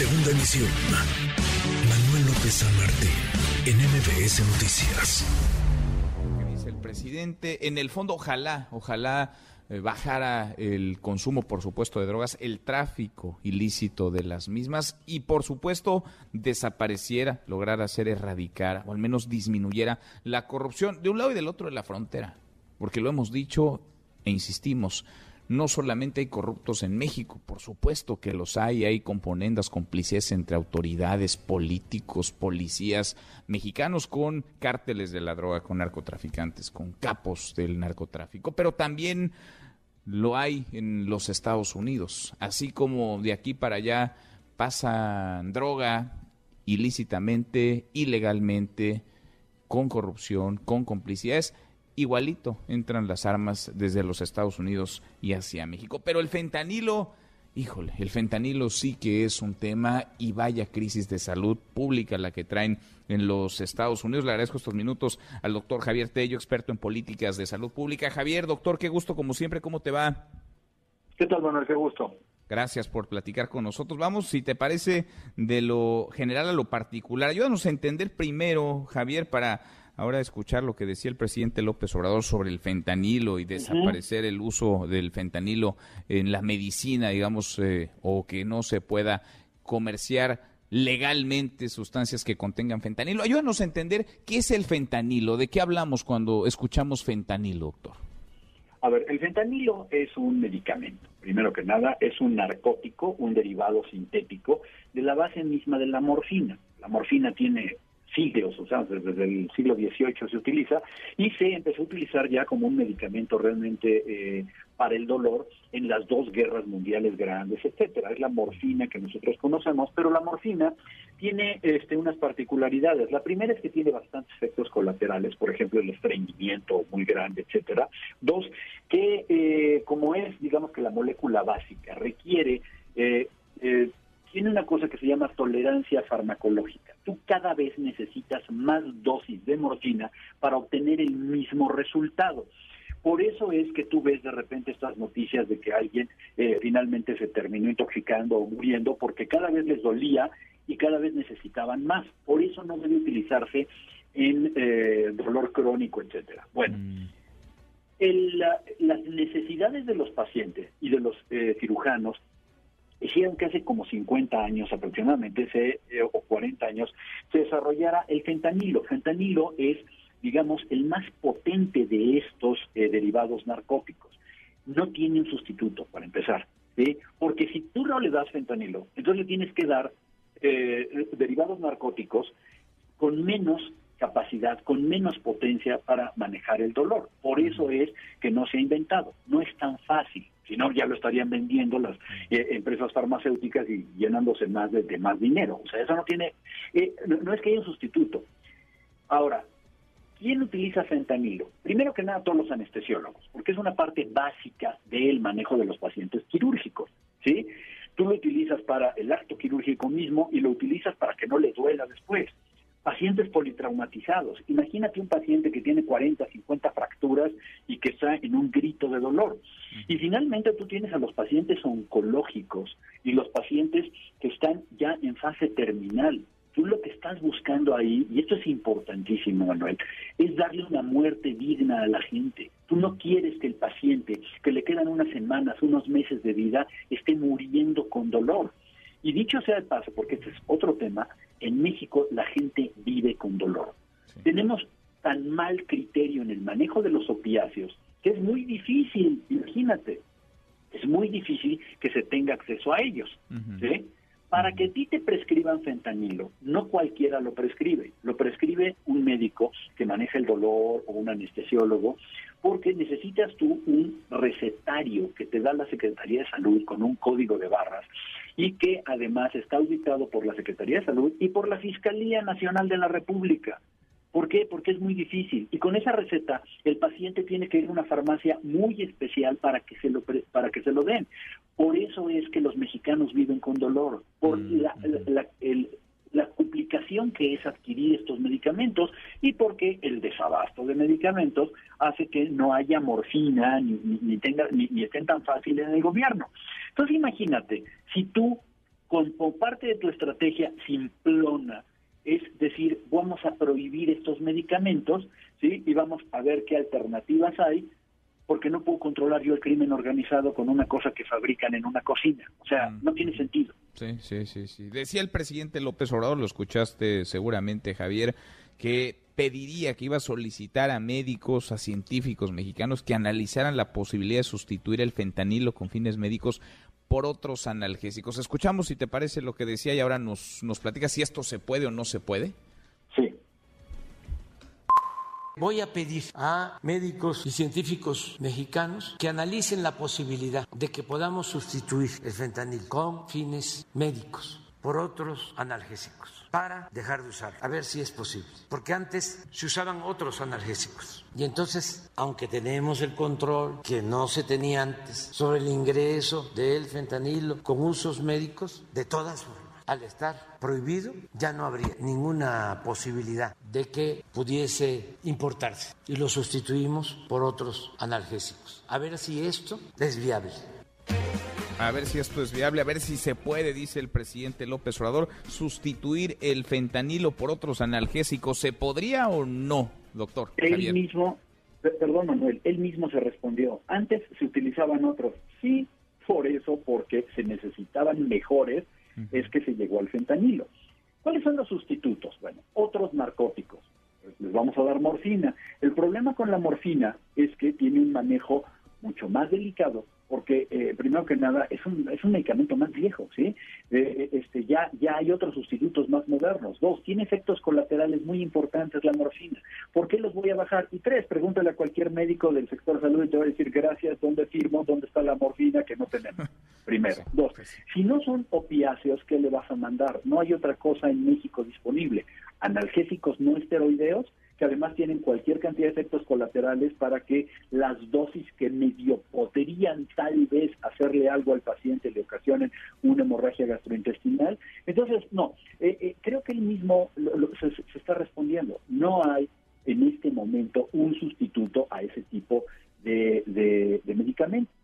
Segunda emisión. Manuel López San en MBS Noticias. el presidente? En el fondo, ojalá, ojalá eh, bajara el consumo, por supuesto, de drogas, el tráfico ilícito de las mismas y, por supuesto, desapareciera, lograra hacer erradicar o al menos disminuyera la corrupción de un lado y del otro de la frontera. Porque lo hemos dicho e insistimos, no solamente hay corruptos en México, por supuesto que los hay, hay componendas, complicidades entre autoridades, políticos, policías mexicanos con cárteles de la droga, con narcotraficantes, con capos del narcotráfico, pero también lo hay en los Estados Unidos, así como de aquí para allá pasan droga ilícitamente, ilegalmente, con corrupción, con complicidades igualito entran las armas desde los Estados Unidos y hacia México. Pero el fentanilo, híjole, el fentanilo sí que es un tema y vaya crisis de salud pública la que traen en los Estados Unidos. Le agradezco estos minutos al doctor Javier Tello, experto en políticas de salud pública. Javier, doctor, qué gusto como siempre, ¿cómo te va? ¿Qué tal, Manuel? Qué gusto. Gracias por platicar con nosotros. Vamos, si te parece, de lo general a lo particular. Ayúdanos a entender primero, Javier, para ahora escuchar lo que decía el presidente López Obrador sobre el fentanilo y desaparecer el uso del fentanilo en la medicina, digamos, eh, o que no se pueda comerciar legalmente sustancias que contengan fentanilo. Ayúdanos a entender qué es el fentanilo, de qué hablamos cuando escuchamos fentanilo, doctor. A ver, el fentanilo es un medicamento. Primero que nada, es un narcótico, un derivado sintético de la base misma de la morfina. La morfina tiene siglos, o sea, desde el siglo XVIII se utiliza, y se empezó a utilizar ya como un medicamento realmente eh, para el dolor en las dos guerras mundiales grandes, etcétera. Es la morfina que nosotros conocemos, pero la morfina tiene este, unas particularidades. La primera es que tiene bastantes efectos colaterales, por ejemplo, el estreñimiento muy grande, etcétera. Dos, que eh, como es, digamos que la molécula básica, requiere eh, eh tiene una cosa que se llama tolerancia farmacológica. Tú cada vez necesitas más dosis de morfina para obtener el mismo resultado. Por eso es que tú ves de repente estas noticias de que alguien eh, finalmente se terminó intoxicando o muriendo porque cada vez les dolía y cada vez necesitaban más. Por eso no debe utilizarse en eh, dolor crónico, etcétera. Bueno, mm. las necesidades de los pacientes y de los eh, cirujanos hicieron que hace como 50 años aproximadamente, se, eh, o 40 años, se desarrollara el fentanilo. Fentanilo es, digamos, el más potente de estos eh, derivados narcóticos. No tiene un sustituto, para empezar, ¿sí? porque si tú no le das fentanilo, entonces le tienes que dar eh, derivados narcóticos con menos capacidad, con menos potencia para manejar el dolor. Por eso es que no se ha inventado. No es tan fácil. No, ya lo estarían vendiendo las eh, empresas farmacéuticas y llenándose más de, más dinero. O sea, eso no tiene, eh, no, es que haya un sustituto. Ahora, ¿quién utiliza fentanilo? Primero que nada, todos los anestesiólogos, porque es una parte básica del manejo de los pacientes quirúrgicos, ¿sí? Tú lo utilizas para el acto quirúrgico mismo y lo utilizas para que no le duela después pacientes politraumatizados. Imagínate un paciente que tiene 40, 50 fracturas y que está en un grito de dolor. Y finalmente tú tienes a los pacientes oncológicos y los pacientes que están ya en fase terminal. Tú lo que estás buscando ahí, y esto es importantísimo, Manuel, es darle una muerte digna a la gente. Tú no quieres que el paciente, que le quedan unas semanas, unos meses de vida, esté muriendo con dolor. Y dicho sea de paso, porque este es otro tema, en México la gente vive con dolor. Tenemos tan mal criterio en el manejo de los opiáceos que es muy difícil, imagínate, es muy difícil que se tenga acceso a ellos. Para que a ti te prescriban fentanilo, no cualquiera lo prescribe, lo prescribe un médico que maneja el dolor o un anestesiólogo, porque necesitas tú un recetario que te da la Secretaría de Salud con un código de barras y que además está auditado por la Secretaría de Salud y por la Fiscalía Nacional de la República. ¿Por qué? Porque es muy difícil. Y con esa receta, el paciente tiene que ir a una farmacia muy especial para que se lo, para que se lo den. Por eso es que los mexicanos viven con dolor, por mm, la, la, la complicación que es adquirir estos medicamentos y porque el desabasto de medicamentos hace que no haya morfina ni, ni, tenga, ni, estén tan fáciles en el gobierno. Entonces imagínate, si tú como parte de tu estrategia simplona es decir, vamos a prohibir estos medicamentos, ¿sí? Y vamos a ver qué alternativas hay, porque no puedo controlar yo el crimen organizado con una cosa que fabrican en una cocina. O sea, mm. no tiene sentido. Sí, sí, sí, sí. Decía el presidente López Obrador, lo escuchaste seguramente, Javier, que pediría, que iba a solicitar a médicos, a científicos mexicanos que analizaran la posibilidad de sustituir el fentanilo con fines médicos por otros analgésicos. Escuchamos si te parece lo que decía y ahora nos, nos platica si esto se puede o no se puede. Sí. Voy a pedir a médicos y científicos mexicanos que analicen la posibilidad de que podamos sustituir el fentanil con fines médicos por otros analgésicos para dejar de usar, a ver si es posible. Porque antes se usaban otros analgésicos. Y entonces, aunque tenemos el control que no se tenía antes sobre el ingreso del fentanilo con usos médicos, de todas formas, al estar prohibido, ya no habría ninguna posibilidad de que pudiese importarse. Y lo sustituimos por otros analgésicos. A ver si esto es viable. A ver si esto es viable, a ver si se puede, dice el presidente López Obrador, sustituir el fentanilo por otros analgésicos. ¿Se podría o no, doctor? Él mismo, perdón Manuel, él mismo se respondió. Antes se utilizaban otros. Sí, por eso, porque se necesitaban mejores, es que se llegó al fentanilo. ¿Cuáles son los sustitutos? Bueno, otros narcóticos. Les vamos a dar morfina. El problema con la morfina es que tiene un manejo mucho más delicado porque eh, primero que nada es un, es un medicamento más viejo, ¿sí? Eh, eh, este, ya, ya hay otros sustitutos más modernos. Dos, tiene efectos colaterales muy importantes la morfina. ¿Por qué los voy a bajar? Y tres, pregúntale a cualquier médico del sector salud y te va a decir gracias, ¿dónde firmo? ¿Dónde está la morfina que no tenemos? Primero. Dos, pues si no son opiáceos, ¿qué le vas a mandar? No hay otra cosa en México disponible. Analgésicos no esteroideos, que además tienen cualquier cantidad de efectos colaterales para que las dosis que medio podrían tal vez hacerle algo al paciente le ocasionen una hemorragia gastrointestinal. Entonces, no, eh, eh, creo que él mismo se, está respondiendo. No hay en este momento un sustituto a ese tipo de, de medicamentos.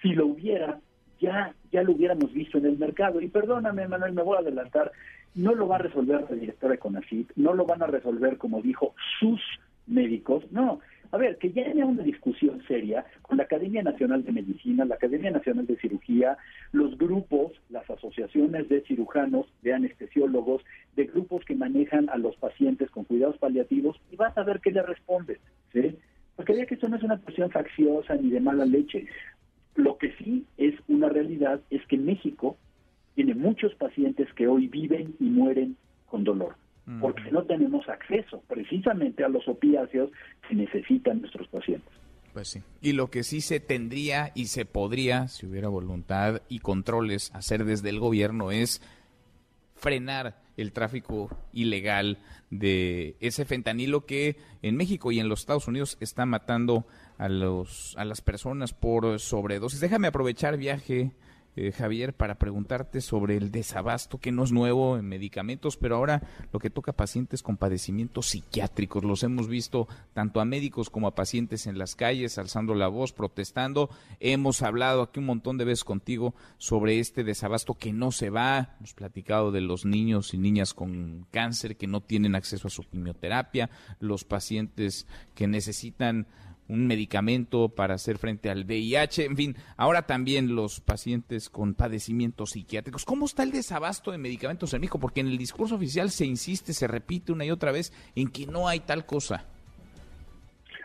Si lo hubiera, ya, ya lo hubiéramos visto en el mercado. Y perdóname, Manuel, me voy a adelantar no lo va a resolver la directora de CONACYT, no lo van a resolver, como dijo, sus médicos, no. A ver, que ya haya una discusión seria con la Academia Nacional de Medicina, la Academia Nacional de Cirugía, los grupos, las asociaciones de cirujanos, de anestesiólogos, de grupos que manejan a los pacientes con cuidados paliativos, y vas a ver qué le responden, ¿sí? Porque ya que esto no es una cuestión facciosa ni de mala leche. Lo que sí es una realidad es que México tiene muchos pacientes que hoy viven y mueren con dolor, porque no tenemos acceso precisamente a los opiáceos que necesitan nuestros pacientes. Pues sí. Y lo que sí se tendría y se podría, si hubiera voluntad y controles, hacer desde el gobierno es frenar el tráfico ilegal de ese fentanilo que en México y en los Estados Unidos está matando a los a las personas por sobredosis. Déjame aprovechar viaje eh, Javier, para preguntarte sobre el desabasto, que no es nuevo en medicamentos, pero ahora lo que toca a pacientes con padecimientos psiquiátricos. Los hemos visto tanto a médicos como a pacientes en las calles, alzando la voz, protestando. Hemos hablado aquí un montón de veces contigo sobre este desabasto que no se va. Hemos platicado de los niños y niñas con cáncer que no tienen acceso a su quimioterapia, los pacientes que necesitan un medicamento para hacer frente al VIH, en fin, ahora también los pacientes con padecimientos psiquiátricos. ¿Cómo está el desabasto de medicamentos en México? Porque en el discurso oficial se insiste, se repite una y otra vez en que no hay tal cosa.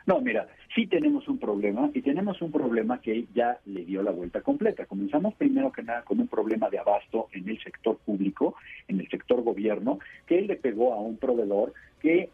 No, mira, sí tenemos un problema y tenemos un problema que ya le dio la vuelta completa. Comenzamos primero que nada con un problema de abasto en el sector público, en el sector gobierno, que él le pegó a un proveedor que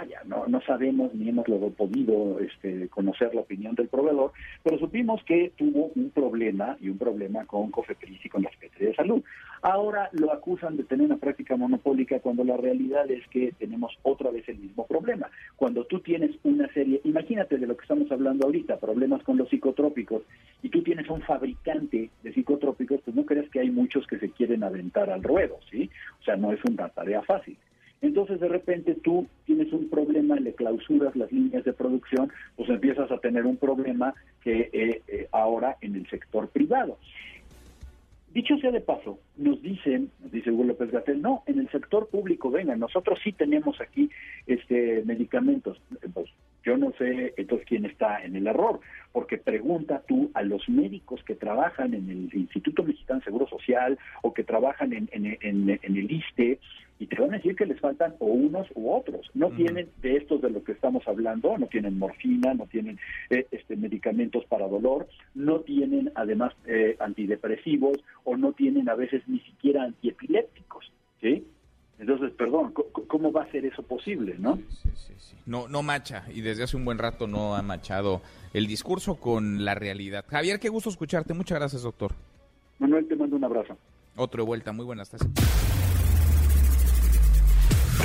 vaya, no, sabemos ni hemos podido este, conocer la opinión del proveedor, pero supimos que tuvo un problema y un problema con Cofepris y con la Secretaría de Salud. Ahora lo acusan de tener una práctica monopólica cuando la realidad es que tenemos otra vez el mismo problema. Cuando tú tienes una serie, imagínate de lo que estamos hablando ahorita, problemas con los psicotrópicos, y tú tienes un fabricante de psicotrópicos, pues no creas que hay muchos que se quieren aventar al ruedo, ¿sí? O sea, no es una tarea fácil. Entonces de repente tú tienes un problema, le clausuras las líneas de producción, pues empiezas a tener un problema que eh, eh, ahora en el sector privado. Dicho sea de paso, nos dicen, dice Hugo López Gatel, no, en el sector público, venga, nosotros sí tenemos aquí este medicamentos. Pues, yo no sé entonces quién está en el error, porque pregunta tú a los médicos que trabajan en el Instituto Mexicano de Seguro Social o que trabajan en, en, en, en el ISTE y te van a decir que les faltan o unos u otros. No tienen de estos de lo que estamos hablando, no tienen morfina, no tienen eh, este, medicamentos para dolor, no tienen además eh, antidepresivos o no tienen a veces ni siquiera antiepilépticos, ¿sí? Entonces, perdón, ¿cómo va a ser eso posible, no? Sí, sí, sí, No, no macha y desde hace un buen rato no ha machado el discurso con la realidad. Javier, qué gusto escucharte. Muchas gracias, doctor. Manuel, te mando un abrazo. Otro de vuelta. Muy buenas tardes